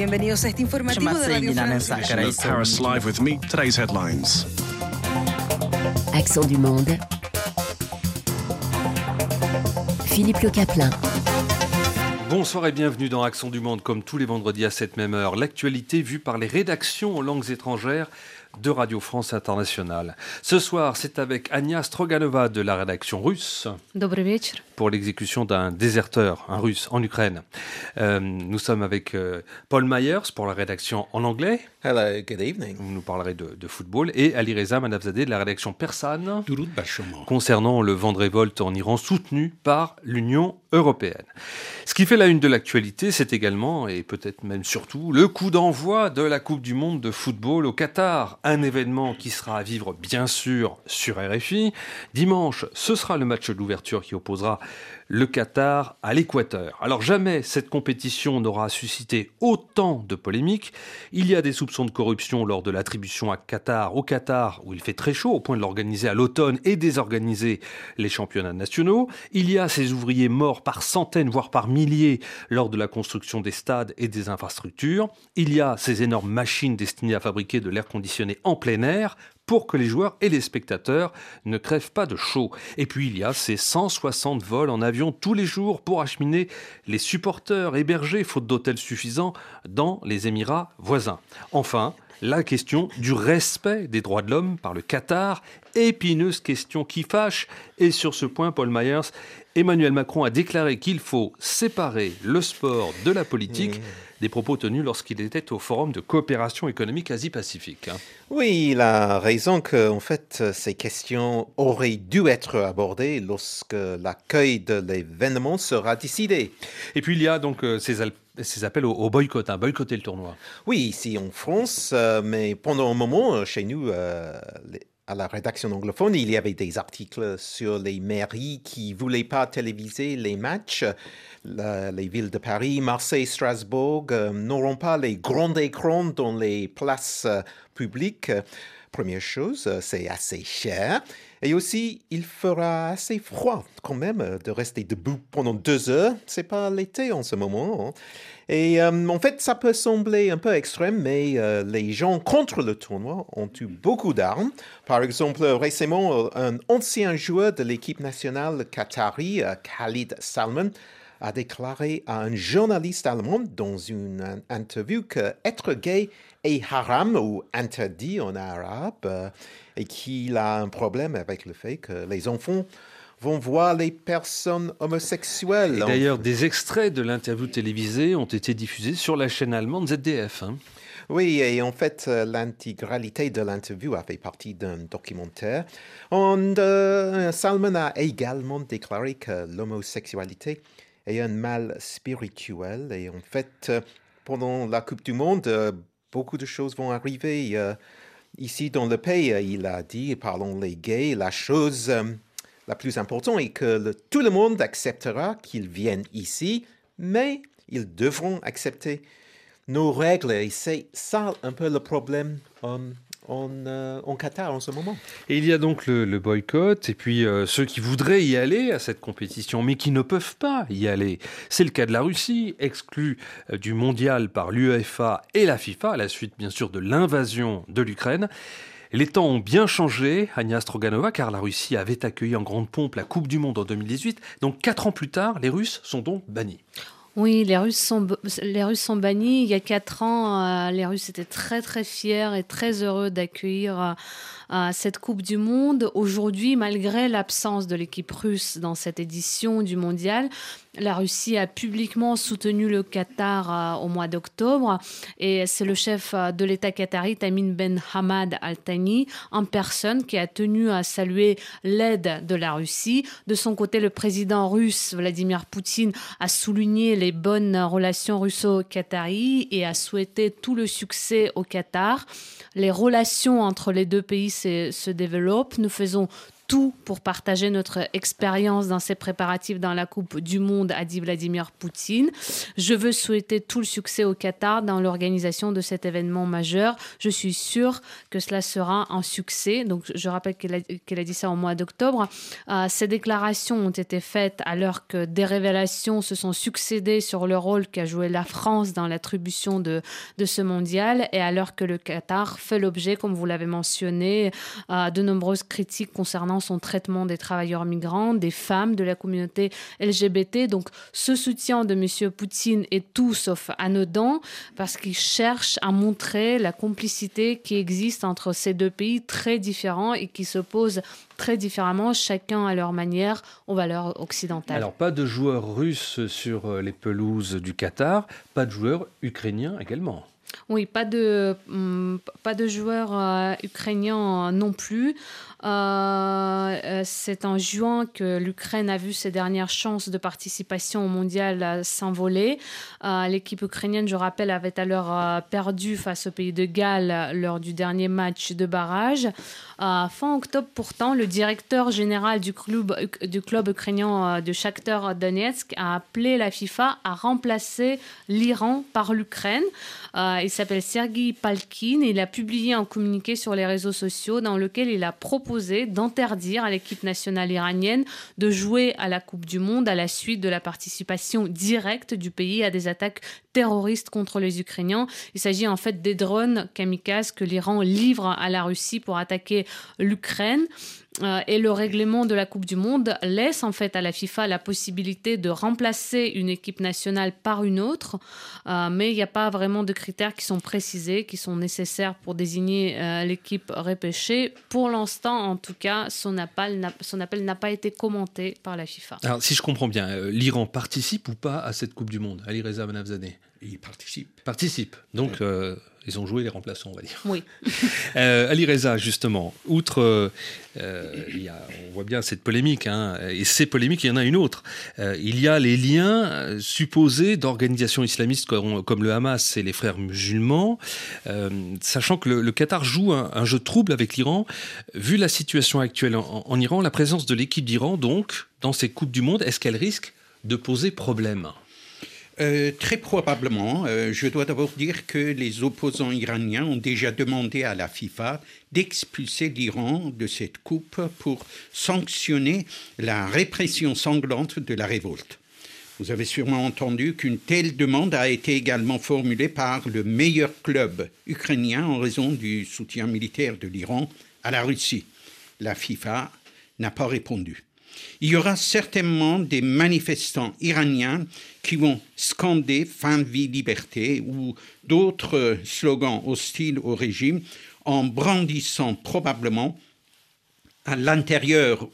Bienvenidos a este informativo de Radio France. Paris Live with me. Today's headlines. Accent du monde. Philippe Le Caplin. Bonsoir et bienvenue dans Accent du Monde, comme tous les vendredis à cette même heure. L'actualité vue par les rédactions en langues étrangères de Radio France Internationale. Ce soir, c'est avec Anya Stroganova de la rédaction russe. Добрый вечер. Pour l'exécution d'un déserteur, un russe, en Ukraine. Euh, nous sommes avec euh, Paul Myers pour la rédaction en anglais. Hello, good evening. Vous nous parlerez de, de football. Et Ali Reza Manavzadeh de la rédaction persane. Concernant le vent de révolte en Iran soutenu par l'Union européenne. Ce qui fait la une de l'actualité, c'est également, et peut-être même surtout, le coup d'envoi de la Coupe du Monde de football au Qatar. Un événement qui sera à vivre, bien sûr, sur RFI. Dimanche, ce sera le match d'ouverture qui opposera le Qatar à l'Équateur. Alors jamais cette compétition n'aura suscité autant de polémiques. Il y a des soupçons de corruption lors de l'attribution à Qatar, au Qatar où il fait très chaud au point de l'organiser à l'automne et désorganiser les championnats nationaux. Il y a ces ouvriers morts par centaines voire par milliers lors de la construction des stades et des infrastructures. Il y a ces énormes machines destinées à fabriquer de l'air conditionné en plein air pour que les joueurs et les spectateurs ne crèvent pas de chaud. Et puis il y a ces 160 vols en avion tous les jours pour acheminer les supporters hébergés, faute d'hôtels suffisants, dans les Émirats voisins. Enfin, la question du respect des droits de l'homme par le Qatar, épineuse question qui fâche. Et sur ce point, Paul Myers, Emmanuel Macron a déclaré qu'il faut séparer le sport de la politique des propos tenus lorsqu'il était au Forum de coopération économique Asie-Pacifique. hein. Oui, il a raison que, en fait, ces questions auraient dû être abordées lorsque l'accueil de l'événement sera décidé. Et puis il y a donc euh, ces, appels au, boycott, hein, boycotter le tournoi. Oui, ici en France, euh, mais pendant un moment, euh, chez nous, euh, les- à la rédaction anglophone, il y avait des articles sur les mairies qui voulaient pas téléviser les matchs. Les villes de Paris, Marseille, Strasbourg euh, n'auront pas les grands écrans dans les places euh, publiques. Première chose, euh, c'est assez cher. Et aussi, il fera assez froid quand même euh, de rester debout pendant deux heures. C'est pas l'été en ce moment. hein. Et euh, en fait, ça peut sembler un peu extrême, mais euh, les gens contre le tournoi ont eu beaucoup d'armes. Par exemple, récemment, un ancien joueur de l'équipe nationale qatari, Khalid Salman, a déclaré à un journaliste allemand dans une interview que être gay est haram ou interdit en arabe euh, et qu'il a un problème avec le fait que les enfants vont voir les personnes homosexuelles. D'ailleurs, des extraits de l'interview télévisée ont été diffusés sur la chaîne allemande ZDF. hein. Oui, et en fait, euh, l'intégralité de l'interview a fait partie d'un documentaire. On, euh, Salman a également déclaré que l'homosexualité est un mal spirituel. Et en fait, euh, pendant la Coupe du Monde, euh, beaucoup de choses vont arriver. euh, ici, dans le pays, il a dit, parlons les gays, la chose la plus importante est que tout le monde acceptera qu'ils viennent ici, mais ils devront accepter nos règles. Et c'est ça un peu le problème en, euh, en Qatar en ce moment. Et il y a donc le, le boycott, et puis euh, ceux qui voudraient y aller à cette compétition, mais qui ne peuvent pas y aller. C'est le cas de la Russie, exclue euh, du mondial par l'UEFA et la FIFA, à la suite bien sûr de l'invasion de l'Ukraine. Les temps ont bien changé, Agnès Stroganova, car la Russie avait accueilli en grande pompe la Coupe du Monde en 2018. Donc quatre ans plus tard, les Russes sont donc bannis. Oui, les Russes sont, les Russes sont bannis. Il y a quatre ans, euh, les Russes étaient très très fiers et très heureux d'accueillir cette Coupe du Monde. Aujourd'hui, malgré l'absence de l'équipe russe dans cette édition du Mondial, la Russie a publiquement soutenu le Qatar euh, au mois d'octobre et c'est le chef euh, de l'État qatari, Tamim Ben Hamad Al Thani, en personne, qui a tenu à saluer l'aide de la Russie. De son côté, le président russe, Vladimir Poutine, a souligné les bonnes relations russo-qatari et a souhaité tout le succès au Qatar. Les relations entre les deux pays se, se développent. Nous faisons pour partager notre expérience dans ces préparatifs dans la Coupe du Monde, a dit Vladimir Poutine. Je veux souhaiter tout le succès au Qatar dans l'organisation de cet événement majeur. Je suis sûr que cela sera un succès. Donc, je rappelle qu'elle a, dit ça au mois d'octobre. Euh, ces déclarations ont été faites alors que des révélations se sont succédées sur le rôle qu'a joué la France dans l'attribution de, de ce mondial et alors que le Qatar fait l'objet, comme vous l'avez mentionné, euh, de nombreuses critiques concernant son traitement des travailleurs migrants, des femmes, de la communauté LGBT. Donc, ce soutien de M. Poutine est tout sauf anodin parce qu'il cherche à montrer la complicité qui existe entre ces deux pays très différents et qui s'opposent très différemment, chacun à leur manière, aux valeurs occidentales. Alors, pas de joueurs russes sur les pelouses du Qatar, pas de joueurs ukrainiens également. Oui, pas de, hum, pas de joueurs euh, ukrainiens non plus. Euh, euh, c'est en juin que l'Ukraine a vu ses dernières chances de participation au mondial s'envoler. L'équipe ukrainienne, je rappelle, avait alors perdu face au pays de Galles lors du dernier match de barrage. fin octobre, pourtant, le directeur général du club, du club ukrainien de Shakhtar Donetsk a appelé la FIFA à remplacer l'Iran par l'Ukraine. Il s'appelle Sergei Palkin et il a publié un communiqué sur les réseaux sociaux dans lequel il a proposé d'interdire à l'équipe nationale iranienne de jouer à la Coupe du Monde à la suite de la participation directe du pays à des attaques terroristes contre les Ukrainiens. Il s'agit en fait des drones kamikazes que l'Iran livre à la Russie pour attaquer l'Ukraine. Euh, et le règlement de la Coupe du Monde laisse en fait à la FIFA la possibilité de remplacer une équipe nationale par une autre, euh, mais il n'y a pas vraiment de critères qui sont précisés, qui sont nécessaires pour désigner euh, l'équipe repêchée. Pour l'instant, en tout cas, son appel n'a pas été commenté par la FIFA. Alors, si je comprends bien, l'Iran participe ou pas à cette Coupe du Monde Ali Reza Manafzadeh Il participe. Participe. Donc, ils ont joué les remplaçants, on va dire. Oui. euh, Ali Reza, justement, outre, euh, il y a, on voit bien cette polémique, hein, et ces polémiques, il y en a une autre. Euh, il y a les liens supposés d'organisations islamistes comme, comme, le Hamas et les frères musulmans, sachant que le, le Qatar joue un, un, jeu trouble avec l'Iran. Vu la situation actuelle en, en Iran, la présence de l'équipe d'Iran, donc, dans ces Coupes du Monde, est-ce qu'elle risque de poser problème? Euh, très probablement. Euh, je dois d'abord dire que les opposants iraniens ont déjà demandé à la FIFA d'expulser l'Iran de cette coupe pour sanctionner la répression sanglante de la révolte. Vous avez sûrement entendu qu'une telle demande a été également formulée par le meilleur club ukrainien en raison du soutien militaire de l'Iran à la Russie. La FIFA n'a pas répondu il y aura certainement des manifestants iraniens qui vont scander fin vie liberté ou d'autres slogans hostiles au régime en brandissant probablement à l'intérieur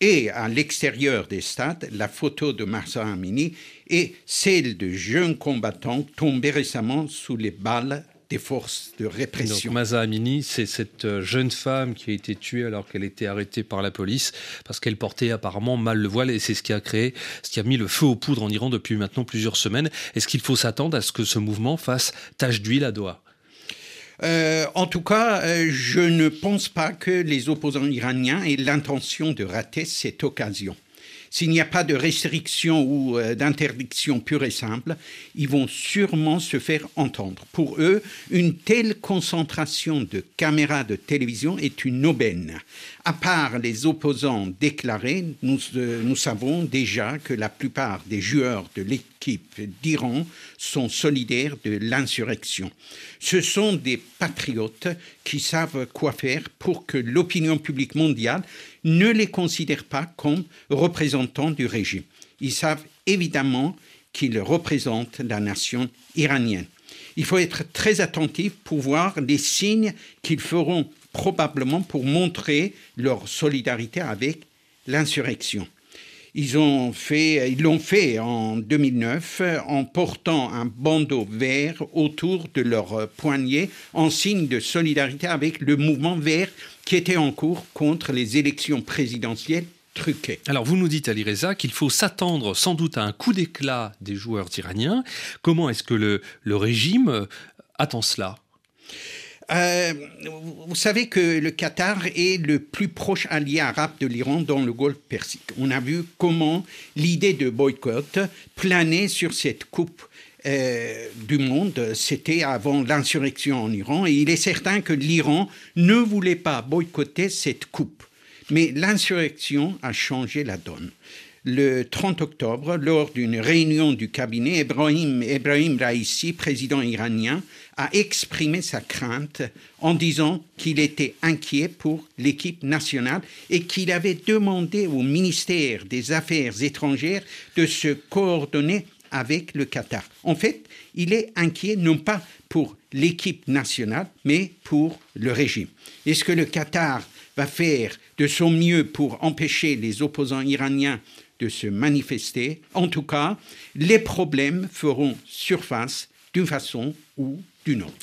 et à l'extérieur des stades la photo de Marsa Amini et celle de jeunes combattants tombés récemment sous les balles des forces de répression. Donc, Maza Amini, c'est cette euh, jeune femme qui a été tuée alors qu'elle était arrêtée par la police parce qu'elle portait apparemment mal le voile et c'est ce qui a créé, ce qui a mis le feu aux poudres en Iran depuis maintenant plusieurs semaines. Est-ce qu'il faut s'attendre à ce que ce mouvement fasse tache d'huile à doigt euh, en tout cas, euh, je ne pense pas que les opposants iraniens aient l'intention de rater cette occasion. S'il n'y a pas de restriction ou euh, d'interdiction pure et simple, ils vont sûrement se faire entendre. Pour eux, une telle concentration de caméras de télévision est une aubaine. À part les opposants déclarés, nous, euh, nous savons déjà que la plupart des joueurs de l'équipe d'Iran sont solidaires de l'insurrection. Ce sont des patriotes qui savent quoi faire pour que l'opinion publique mondiale ne les considère pas comme représentants du régime. Ils savent évidemment qu'ils représentent la nation iranienne. Il faut être très attentif pour voir les signes qu'ils feront probablement pour montrer leur solidarité avec l'insurrection. Ils l'ont fait en 2009 en portant un bandeau vert autour de leur poignet en signe de solidarité avec le mouvement vert qui était en cours contre les élections présidentielles truquées. Alors vous nous dites, Ali Reza, qu'il faut s'attendre sans doute à un coup d'éclat des joueurs iraniens. Comment est-ce que le, le régime attend cela? Euh, vous savez que le Qatar est le plus proche allié arabe de l'Iran dans le Golfe Persique. On a vu comment l'idée de boycott planait sur cette coupe euh, du monde, c'était avant l'insurrection en Iran, et il est certain que l'Iran ne voulait pas boycotter cette coupe. Mais l'insurrection a changé la donne le 30 octobre, lors d'une réunion du cabinet, Ibrahim, Ibrahim Raisi, président iranien, a exprimé sa crainte en disant qu'il était inquiet pour l'équipe nationale et qu'il avait demandé au ministère des Affaires étrangères de se coordonner avec le Qatar. En fait, il est inquiet non pas pour l'équipe nationale, mais pour le régime. Est-ce que le Qatar va faire de son mieux pour empêcher les opposants iraniens de se manifester? En tout cas, les problèmes feront surface d'une façon ou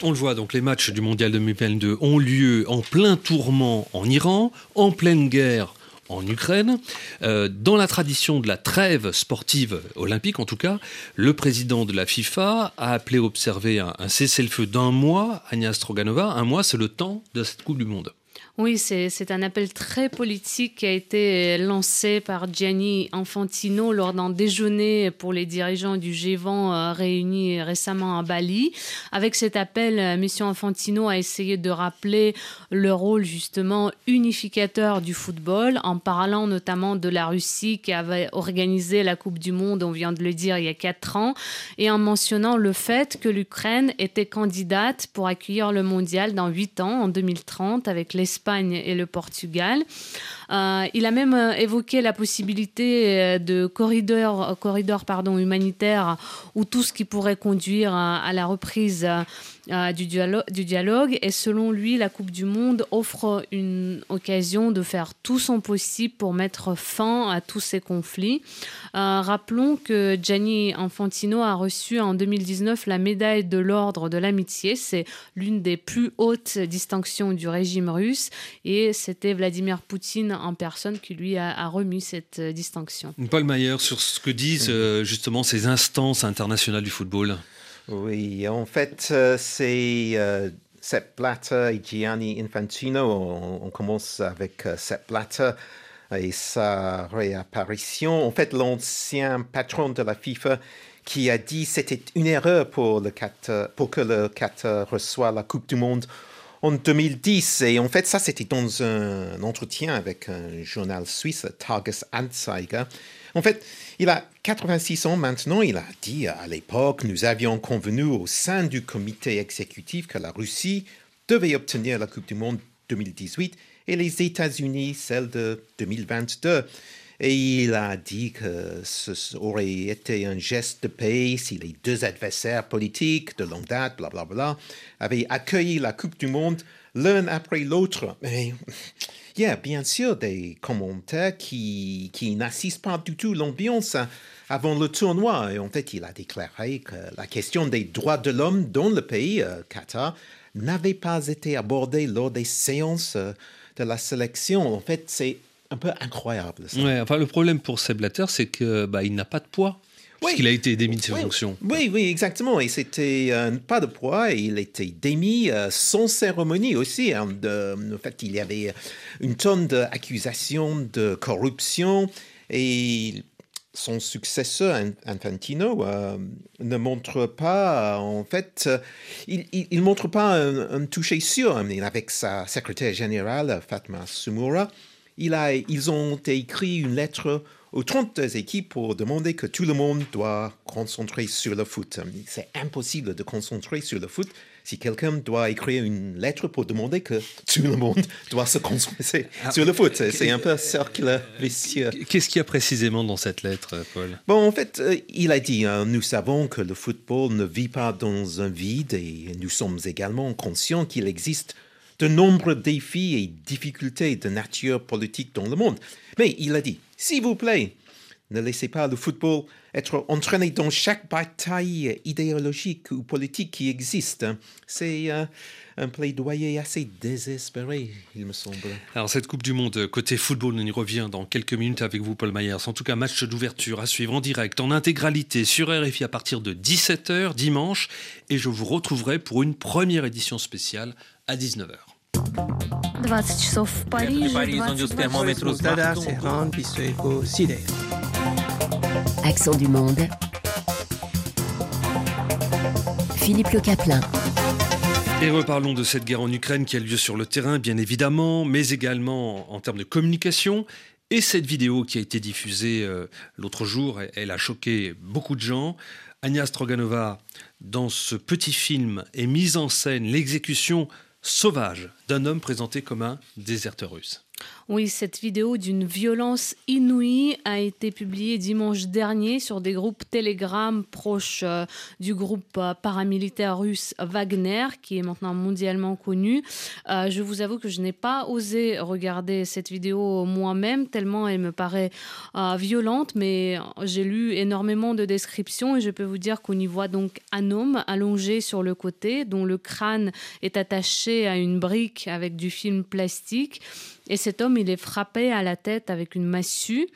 On le voit, donc les matchs du Mondial 2022 ont lieu en plein tourment en Iran, en pleine guerre en Ukraine. Euh, dans la tradition de la trêve sportive olympique, en tout cas, le président de la FIFA a appelé à observer un, un cessez-le-feu d'un mois, Agnès Stroganova. Un mois, c'est le temps de cette Coupe du Monde. Oui, c'est un appel très politique qui a été lancé par Gianni Infantino lors d'un déjeuner pour les dirigeants du G20 euh, réunis récemment à Bali. Avec cet appel, euh, M. Infantino a essayé de rappeler le rôle justement unificateur du football en parlant notamment de la Russie qui avait organisé la Coupe du Monde, on vient de le dire, il y a quatre ans, et en mentionnant le fait que l'Ukraine était candidate pour accueillir le mondial dans huit ans, en 2030, avec l'Espagne et le Portugal. Euh, il a même euh, évoqué la possibilité euh, de corridors humanitaires ou tout ce qui pourrait conduire à, la reprise du, dialogue, Et selon lui, la Coupe du Monde offre une occasion de faire tout son possible pour mettre fin à tous ces conflits. rappelons que Gianni Infantino a reçu en 2019 la médaille de l'ordre de l'amitié. C'est l'une des plus hautes distinctions du régime russe. Et c'était Vladimir Poutine en personne qui lui a, remis cette euh, distinction. Paul Mayer, sur ce que disent euh, justement ces instances internationales du football. Oui, en fait, euh, c'est Sepp Blatter et Gianni Infantino. On, commence avec Sepp Blatter et sa réapparition. En fait, l'ancien patron de la FIFA qui a dit c'était une erreur pour, pour que le Qatar reçoive la Coupe du Monde en 2010. Et en fait, ça, c'était dans un entretien avec un journal suisse, Tagesanzeiger. En fait, il a 86 ans maintenant. Il a dit à l'époque, nous avions convenu au sein du comité exécutif que la Russie devait obtenir la Coupe du Monde 2018 et les États-Unis celle de 2022. Et il a dit que ce aurait été un geste de paix si les deux adversaires politiques de longue date, blablabla, bla, bla, avaient accueilli la Coupe du Monde l'un après l'autre. Il y a bien sûr des commentaires qui, qui n'assistent pas du tout l'ambiance avant le tournoi. Et en fait, il a déclaré que la question des droits de l'homme dans le pays, euh, Qatar, n'avait pas été abordée lors des séances euh, de la sélection. En fait, c'est un peu incroyable. Ouais, enfin, le problème pour Seb Blatter, c'est qu'il bah, n'a pas de poids. Oui. A été démis de ses fonctions. Oui, oui, exactement. Et c'était euh, pas de poids. Et il était démis euh, sans cérémonie aussi. Hein, de, en fait, il y avait une tonne d'accusations de corruption. Et son successeur, Infantino, euh, ne montre pas, en fait, il, il, montre pas un, un toucher sûr. Avec sa secrétaire générale, Fatma Sumura, il a, ils ont écrit une lettre aux 32 équipes pour demander que tout le monde doit concentrer sur le foot. C'est impossible de concentrer sur le foot si quelqu'un doit écrire une lettre pour demander que tout le monde doit se concentrer ah, sur le foot. C'est un peu un cercle vicieux. Qu'est-ce qu'il y a précisément dans cette lettre, Paul? Bon, en fait, euh, il a dit, hein, nous savons que le football ne vit pas dans un vide et nous sommes également conscients qu'il existe de nombreux défis et difficultés de nature politique dans le monde. Mais il a dit, s'il vous plaît, Ne laissez pas le football être entraîné dans chaque bataille idéologique ou politique qui existe. C'est euh, un plaidoyer assez désespéré, il me semble. Alors cette Coupe du Monde côté football, on y revient dans quelques minutes avec vous, Paul Myers. En tout cas, match d'ouverture à suivre en direct, en intégralité sur RFI à partir de 17h dimanche. Et je vous retrouverai pour une première édition spéciale à 19h. 20 часов в Париже. Париж, термометру Accent du monde. Philippe Le Caplin. Et reparlons de cette guerre en Ukraine qui a lieu sur le terrain, bien évidemment, mais également en termes de communication. Et cette vidéo qui a été diffusée euh, l'autre jour, elle a choqué beaucoup de gens. Agnès Stroganova, dans ce petit film, est mise en scène l'exécution sauvage d'un homme présenté comme un déserteur russe. Oui, cette vidéo d'une violence inouïe a été publiée dimanche dernier sur des groupes Telegram proches euh, du groupe euh, paramilitaire russe Wagner, qui est maintenant mondialement connu. Euh, je vous avoue que je n'ai pas osé regarder cette vidéo moi-même, tellement elle me paraît violente, mais j'ai lu énormément de descriptions et je peux vous dire qu'on y voit donc un homme allongé sur le côté, dont le crâne est attaché à une brique avec du film plastique. Et cet homme, il est frappé à la tête avec une massue.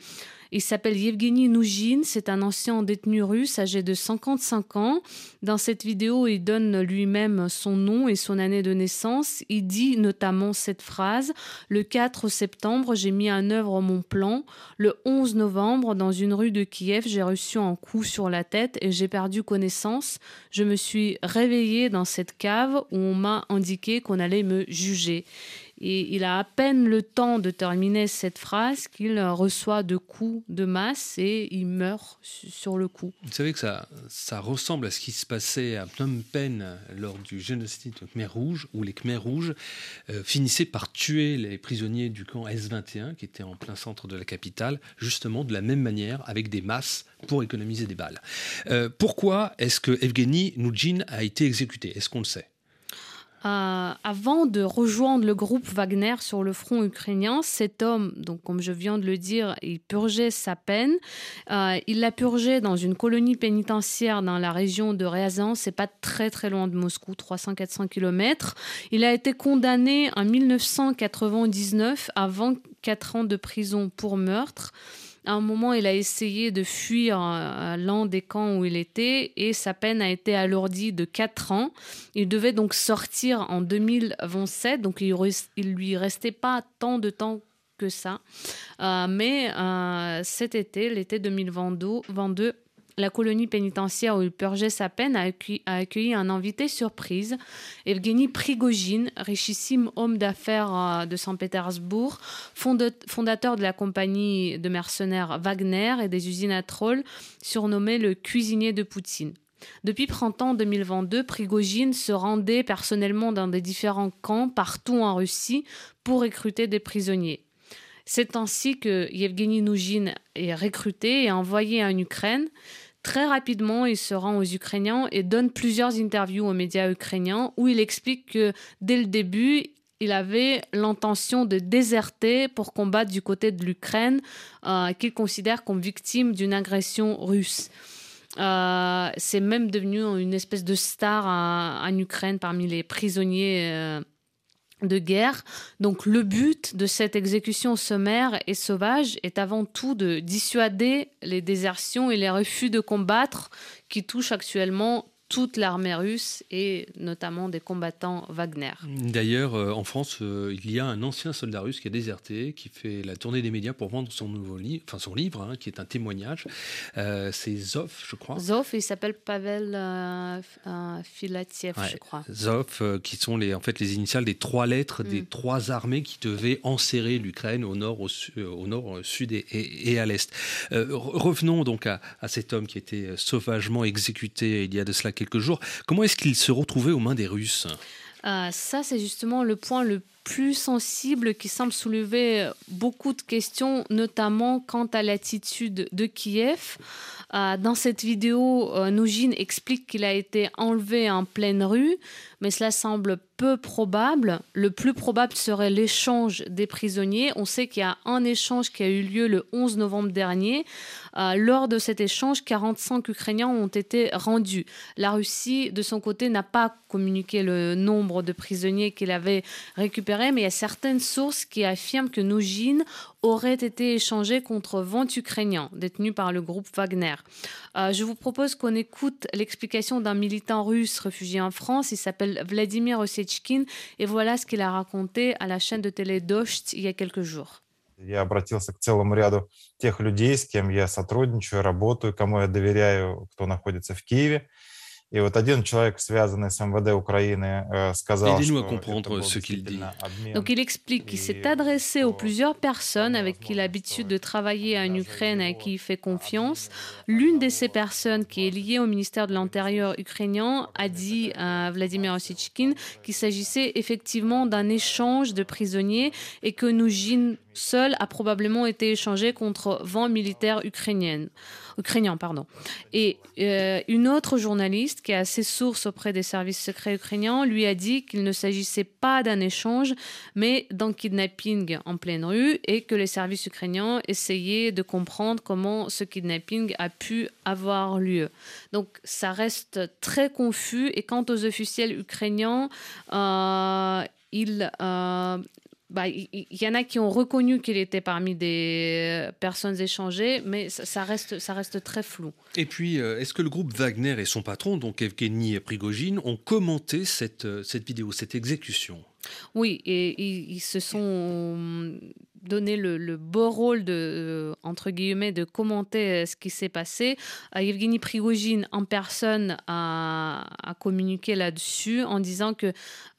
Il s'appelle Yevgeny Noujin, c'est un ancien détenu russe âgé de 55 ans. Dans cette vidéo, il donne lui-même son nom et son année de naissance. Il dit notamment cette phrase Le 4 septembre, j'ai mis en œuvre mon plan. Le 11 novembre, dans une rue de Kiev, j'ai reçu un coup sur la tête et j'ai perdu connaissance. Je me suis réveillé dans cette cave où on m'a indiqué qu'on allait me juger. Et il a à peine le temps de terminer cette phrase qu'il reçoit de coups de masse et il meurt sur le coup. Vous savez que ça, ça ressemble à ce qui se passait à Phnom Penh lors du génocide Khmer Rouge, où les Khmer Rouges euh, finissaient par tuer les prisonniers du camp S-21, qui était en plein centre de la capitale, justement de la même manière, avec des masses pour économiser des balles. Euh, pourquoi est-ce que Evgeny Noujin a été exécuté? Est-ce qu'on le sait? Euh, avant de rejoindre le groupe Wagner sur le front ukrainien, cet homme, donc comme je viens de le dire, il purgeait sa peine. Euh, il l'a purgé dans une colonie pénitentiaire dans la région de Ryazan, c'est pas très très loin de Moscou, 300-400 km. Il a été condamné en 1999 à 24 ans de prison pour meurtre. À un moment, il a essayé de fuir euh, l'un des camps où il était et sa peine a été alourdie de 4 ans. Il devait donc sortir en 2027, donc il, il lui restait pas tant de temps que ça. Euh, mais euh, cet été, l'été 2022, la colonie pénitentiaire où il purgeait sa peine a accueilli, un invité surprise, Evgeny Prigogine, richissime homme d'affaires euh, de Saint-Pétersbourg, fondateur de la compagnie de mercenaires Wagner et des usines à troll, surnommé le cuisinier de Poutine. Depuis printemps 2022, Prigogine se rendait personnellement dans des différents camps partout en Russie pour recruter des prisonniers. C'est ainsi que Yevgeny Noujin est recruté et envoyé en Ukraine. Très rapidement, il se rend aux Ukrainiens et donne plusieurs interviews aux médias ukrainiens où il explique que dès le début, il avait l'intention de déserter pour combattre du côté de l'Ukraine, euh, qu'il considère comme victime d'une agression russe. Euh, c'est même devenu une espèce de star en, Ukraine parmi les prisonniers euh, de guerre. Donc le but de cette exécution sommaire et sauvage est avant tout de dissuader les désertions et les refus de combattre qui touchent actuellement toute l'armée russe et notamment des combattants Wagner. D'ailleurs, euh, en France, euh, il y a un ancien soldat russe qui a déserté, qui fait la tournée des médias pour vendre son nouveau livre, enfin son livre, hein, qui est un témoignage. Euh, c'est Zov, je crois. Zov, il s'appelle Pavel Filatiev, je crois. Zov, qui sont les, en fait les initiales des trois lettres des mm. trois armées qui devaient enserrer l'Ukraine au nord, au, au, nord, au sud et, à l'est. revenons donc à, à, cet homme qui a été sauvagement exécuté il y a de cela Comment est-ce qu'il se retrouvait aux mains des Russes? Euh, ça, c'est justement le point le plus sensible qui semble soulever beaucoup de questions, notamment quant à l'attitude de Kiev. Euh, dans cette vidéo, euh, Noujine explique qu'il a été enlevé en pleine rue, mais cela semble peu probable. Le plus probable serait l'échange des prisonniers. On sait qu'il y a un échange qui a eu lieu le 11 novembre dernier. Euh, lors de cet échange, 45 Ukrainiens ont été rendus. La Russie, de son côté, n'a pas communiqué le nombre de prisonniers qu'il avait récupérés, mais il y a certaines sources qui affirment que Noujine aurait été échangé contre 20 Ukrainiens détenus par le groupe Wagner. Euh, je vous propose qu'on écoute l'explication d'un militant russe réfugié en France. Il s'appelle Vladimir Osechkin et voilà ce qu'il a raconté à la chaîne de télé Dost il y a quelques jours. Я обратился к целому ряду тех людей, с кем я сотрудничаю, работаю, кому я доверяю, кто находится в Киеве. Et вот один человек, связанный с МВД Украины, сказал, Aidez-nous à comprendre ce qu'il dit. Donc il explique qu'il s'est adressé aux plusieurs personnes avec qui il a l'habitude de travailler en Ukraine, à qui il fait confiance. L'une de ces personnes qui est liée au ministère de l'Intérieur ukrainien a dit à Vladimir Osichkin qu'il s'agissait effectivement d'un échange de prisonniers et que Noujin seul a probablement été échangé contre 20 militaires ukrainiens. Pardon. Et euh, une autre journaliste qui a ses sources auprès des services secrets ukrainiens lui a dit qu'il ne s'agissait pas d'un échange, mais d'un kidnapping en pleine rue et que les services ukrainiens essayaient de comprendre comment ce kidnapping a pu avoir lieu. Donc ça reste très confus et quant aux officiels ukrainiens, euh, ils, euh, bah, il y, en a qui ont reconnu qu'il était parmi des personnes échangées, mais ça, reste, ça reste très flou. Et puis, euh, est-ce que le groupe Wagner et son patron, donc Evgeny Prigogine, ont commenté cette, euh, cette vidéo, cette exécution? Oui, et ils se sont donner le, beau rôle de, euh, entre guillemets, de commenter euh, ce qui s'est passé. Euh, Evgeny Prigogine, en personne, a, a communiqué là-dessus en disant que,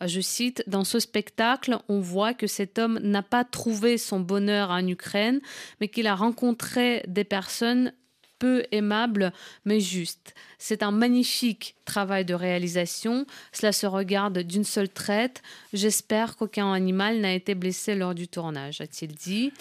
je cite, dans ce spectacle, on voit que cet homme n'a pas trouvé son bonheur en Ukraine, mais qu'il a rencontré des personnes peu aimables, mais justes. C'est un magnifique travail de réalisation. Cela se regarde d'une seule traite. J'espère qu'aucun animal n'a été blessé lors du tournage, a-t-il dit.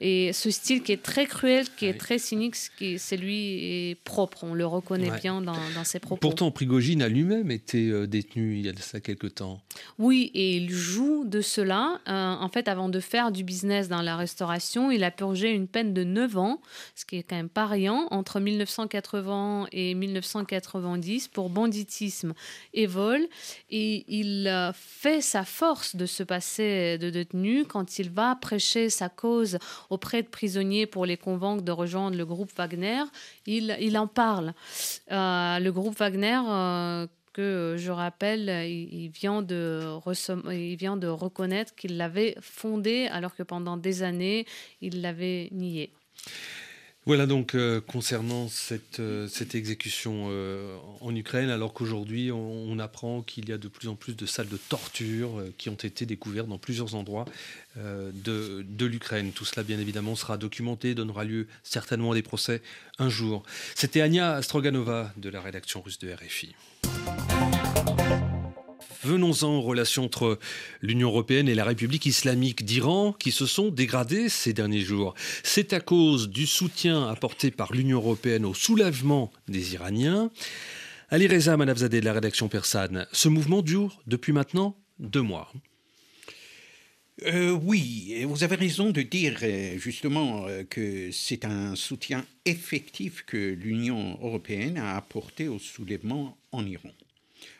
Et ce style qui est très cruel, qui est très cynique, c'est lui est propre. On le reconnaît bien dans, ses propos. Pourtant, Prigogine a lui-même été euh, détenu il y a de ça quelques temps. Oui, et il joue de cela. Euh, en fait, avant de faire du business dans la restauration, il a purgé une peine de 9 ans, ce qui est quand même pas rien, entre 1980 et 1990 pour banditisme et vol. Et il euh, fait sa force de se passer de détenu quand il va prêcher sa cause auprès de prisonniers pour les convaincre de rejoindre le groupe Wagner. Il, en parle. Euh, le groupe Wagner, euh, que je rappelle, il vient de reconnaître qu'il l'avait fondé alors que pendant des années, il l'avait nié. Voilà donc euh, concernant cette, euh, exécution euh, en Ukraine, alors qu'aujourd'hui on, apprend qu'il y a de plus en plus de salles de torture qui ont été découvertes dans plusieurs endroits de, de l'Ukraine. Tout cela bien évidemment sera documenté, donnera lieu certainement à des procès un jour. C'était Anya Stroganova de la rédaction russe de RFI. Venons-en aux relations entre l'Union européenne et la République islamique d'Iran qui se sont dégradées ces derniers jours. C'est à cause du soutien apporté par l'Union européenne au soulèvement des Iraniens. Ali Reza Manavzadeh de la rédaction persane, ce mouvement dure depuis maintenant deux mois. Euh, oui, vous avez raison de dire euh, justement euh, que c'est un soutien effectif que l'Union européenne a apporté au soulèvement en Iran.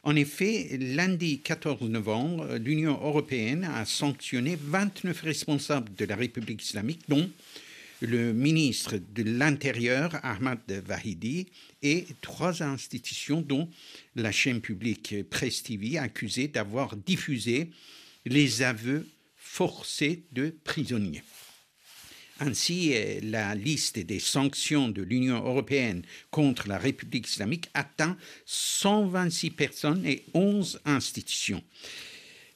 En effet, lundi 14 novembre, l'Union européenne a sanctionné 29 responsables de la République islamique, dont le ministre de l'Intérieur, Ahmad Vahidi, et trois institutions, dont la chaîne publique Press TV, accusée d'avoir diffusé les aveux forcés de prisonniers. Ainsi, euh, la liste des sanctions de l'Union européenne contre la République islamique atteint 126 personnes et 11 institutions.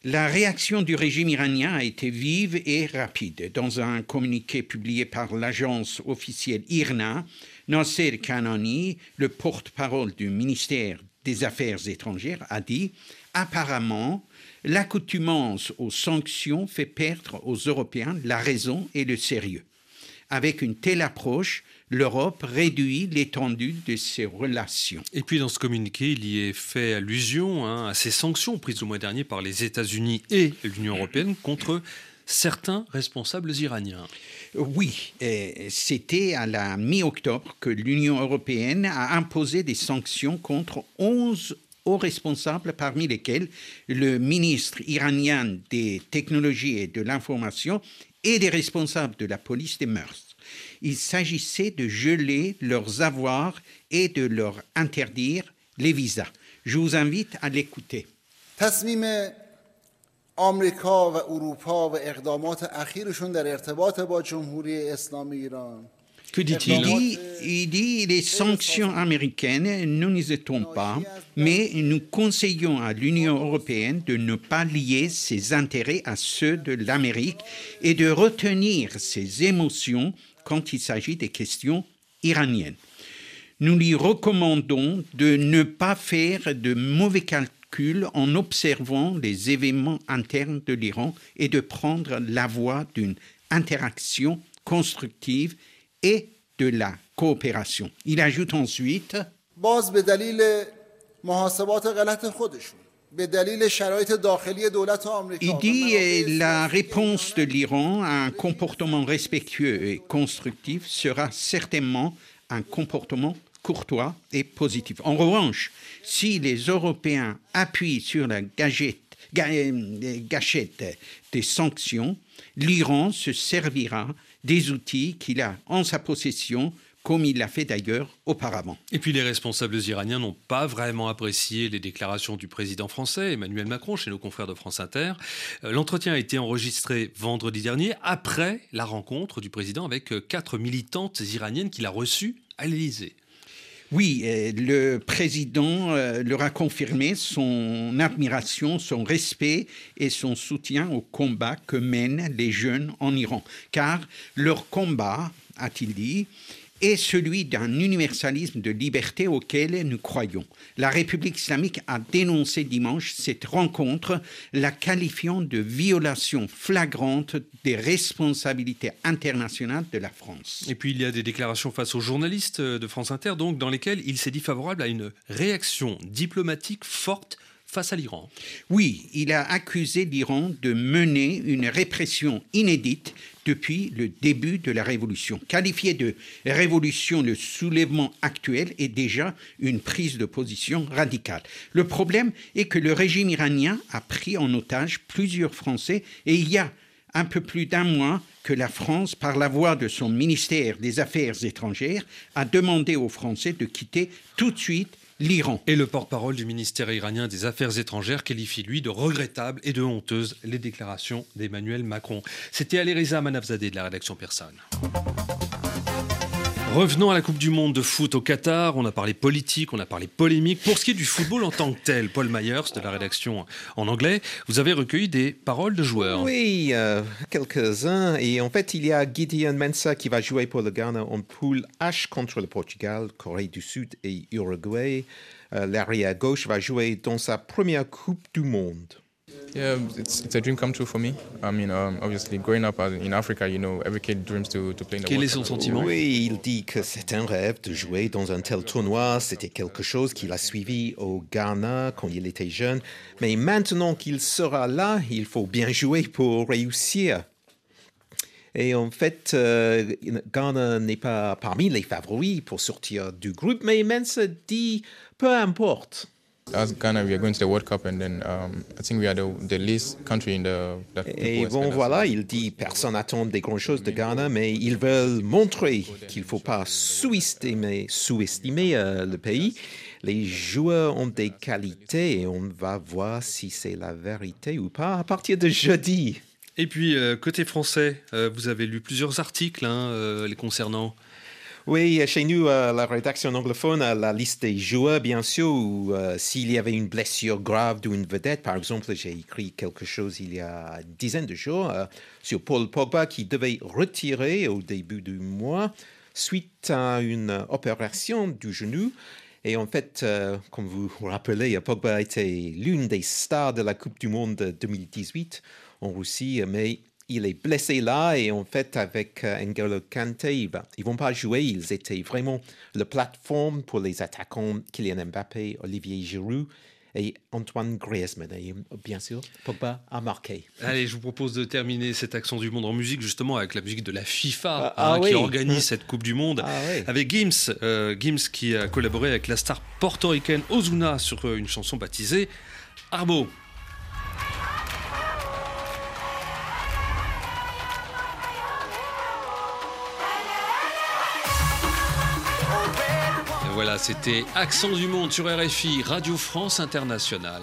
La réaction du régime iranien a été vive et rapide. Dans un communiqué publié par l'agence officielle IRNA, Nasser Kanani, le porte-parole du ministère des Affaires étrangères a dit apparemment, l'accoutumance aux sanctions fait perdre aux Européens la raison et le sérieux. Avec une telle approche, l'Europe réduit l'étendue de ses relations. Et puis dans ce communiqué, il y est fait allusion hein, à ces sanctions prises le mois dernier par les États-Unis et l'Union européenne contre certains responsables iraniens. Oui, c'était à la mi-octobre que l'Union européenne a imposé des sanctions contre 11 hauts responsables, parmi lesquels le ministre iranien des technologies et de l'information et des responsables de la police des mœurs. Il s'agissait de geler leurs avoirs et de leur interdire les visas. Je vous invite à l'écouter. آمریکا و اروپا و اقدامات اخیرشون در ارتباط با جمهوری اسلامی ایران Que dit-il il dit, les sanctions américaines, nous n'y étons pas, mais nous conseillons à l'Union européenne de ne pas lier ses intérêts à ceux de l'Amérique et de retenir ses émotions quand il s'agit des questions iraniennes. Nous lui recommandons de ne pas faire de mauvais calculs en observant les événements internes de l'Iran et de prendre la voie d'une interaction constructive et de la coopération. Il ajoute ensuite il dit la réponse de l'Iran à un comportement respectueux et constructif sera certainement un comportement courtois et positif. En revanche, si les Européens appuient sur la gâchette des sanctions, l'Iran se servira des outils qu'il a en sa possession comme il l'a fait d'ailleurs auparavant. Et puis les responsables iraniens n'ont pas vraiment apprécié les déclarations du président français Emmanuel Macron chez nos confrères de France Inter. Euh, l'entretien a été enregistré vendredi dernier après la rencontre du président avec euh, quatre militantes iraniennes qu'il a reçues à l'Élysée. Oui, euh, le président leur a confirmé son admiration, son respect et son soutien au combat que mènent les jeunes en Iran. Car leur combat, a-t-il dit, est celui d'un universalisme de liberté auquel nous croyons. La République islamique a dénoncé dimanche cette rencontre, la qualifiant de violation flagrante des responsabilités internationales de la France. Et puis il y a des déclarations face aux journalistes de France Inter, donc, dans lesquelles il s'est dit favorable à une réaction diplomatique forte face à l'Iran. Oui, il a accusé l'Iran de mener une répression inédite depuis le début de la révolution. Qualifié de révolution, le soulèvement actuel est déjà une prise de position radicale. Le problème est que le régime iranien a pris en otage plusieurs Français et il y a un peu plus d'un mois que la France, par la voix de son ministère des Affaires étrangères, a demandé aux Français de quitter tout de suite l'Iran. Et le porte-parole du ministère iranien des Affaires étrangères qualifie, lui, de regrettables et de honteuses les déclarations d'Emmanuel Macron. C'était Alireza Manafzadeh de la rédaction Personne. Revenons à la Coupe du Monde de foot au Qatar. On a parlé politique, on a parlé polémique. Pour ce qui est du football en tant que tel, Paul Myers de la rédaction en anglais, vous avez recueilli des paroles de joueurs. Oui, euh, quelques-uns. Et en fait, il y a Gideon Mensah qui va jouer pour le Ghana en poule H contre le Portugal, Corée du Sud et Uruguay. Euh, L'arrière gauche va jouer dans sa première Coupe du Monde. Yeah, it's, it's a dream come true for me. I mean, um, obviously, growing up in Africa, you know, every kid dreams to, to play in the Quel est son sentiment? Oui, il dit que c'est un rêve de jouer dans un tel tournoi. C'était quelque chose qu'il a suivi au Ghana quand il était jeune. Mais maintenant qu'il sera là, il faut bien jouer pour réussir. Et en fait, euh, Ghana n'est pas parmi les favoris pour sortir du groupe, mais Mensa dit peu importe. As Ghana, we are going to the World Cup, and then um, I think we are the, the least country in the. the Et bon, voilà, il dit personne n'attend des grandes choses de Ghana, mais ils veulent montrer qu'il ne faut pas sous-estimer, sous-estimer euh, le pays. Les joueurs ont des qualités et on va voir si c'est la vérité ou pas à partir de jeudi. Et puis, euh, côté français, euh, vous avez lu plusieurs articles hein, euh, les concernant. Oui, chez nous, euh, la rédaction anglophone a la liste des joueurs, bien sûr, ou euh, s'il y avait une blessure grave d'une vedette. Par exemple, j'ai écrit quelque chose il y a une dizaine de jours euh, sur Paul Pogba qui devait retirer au début du mois suite à une opération du genou. Et en fait, comme vous vous rappelez, Pogba était l'une des stars de la Coupe du Monde 2018 en Russie, mais il est blessé là et en fait avec N'Golo Kanté, ils ne vont pas jouer. Ils étaient vraiment la plateforme pour les attaquants Kylian Mbappé, Olivier Giroud et Antoine Griezmann. Et bien sûr, Pogba a marqué. Allez, je vous propose de terminer cet accent du monde en musique justement avec la musique de la FIFA ah, hein, ah qui organise cette Coupe du Monde. Ah, avec Gims, euh, Gims qui a collaboré avec la star portoricaine Ozuna sur euh, une chanson baptisée Arbo. C'était Accent du Monde sur RFI, Radio France Internationale.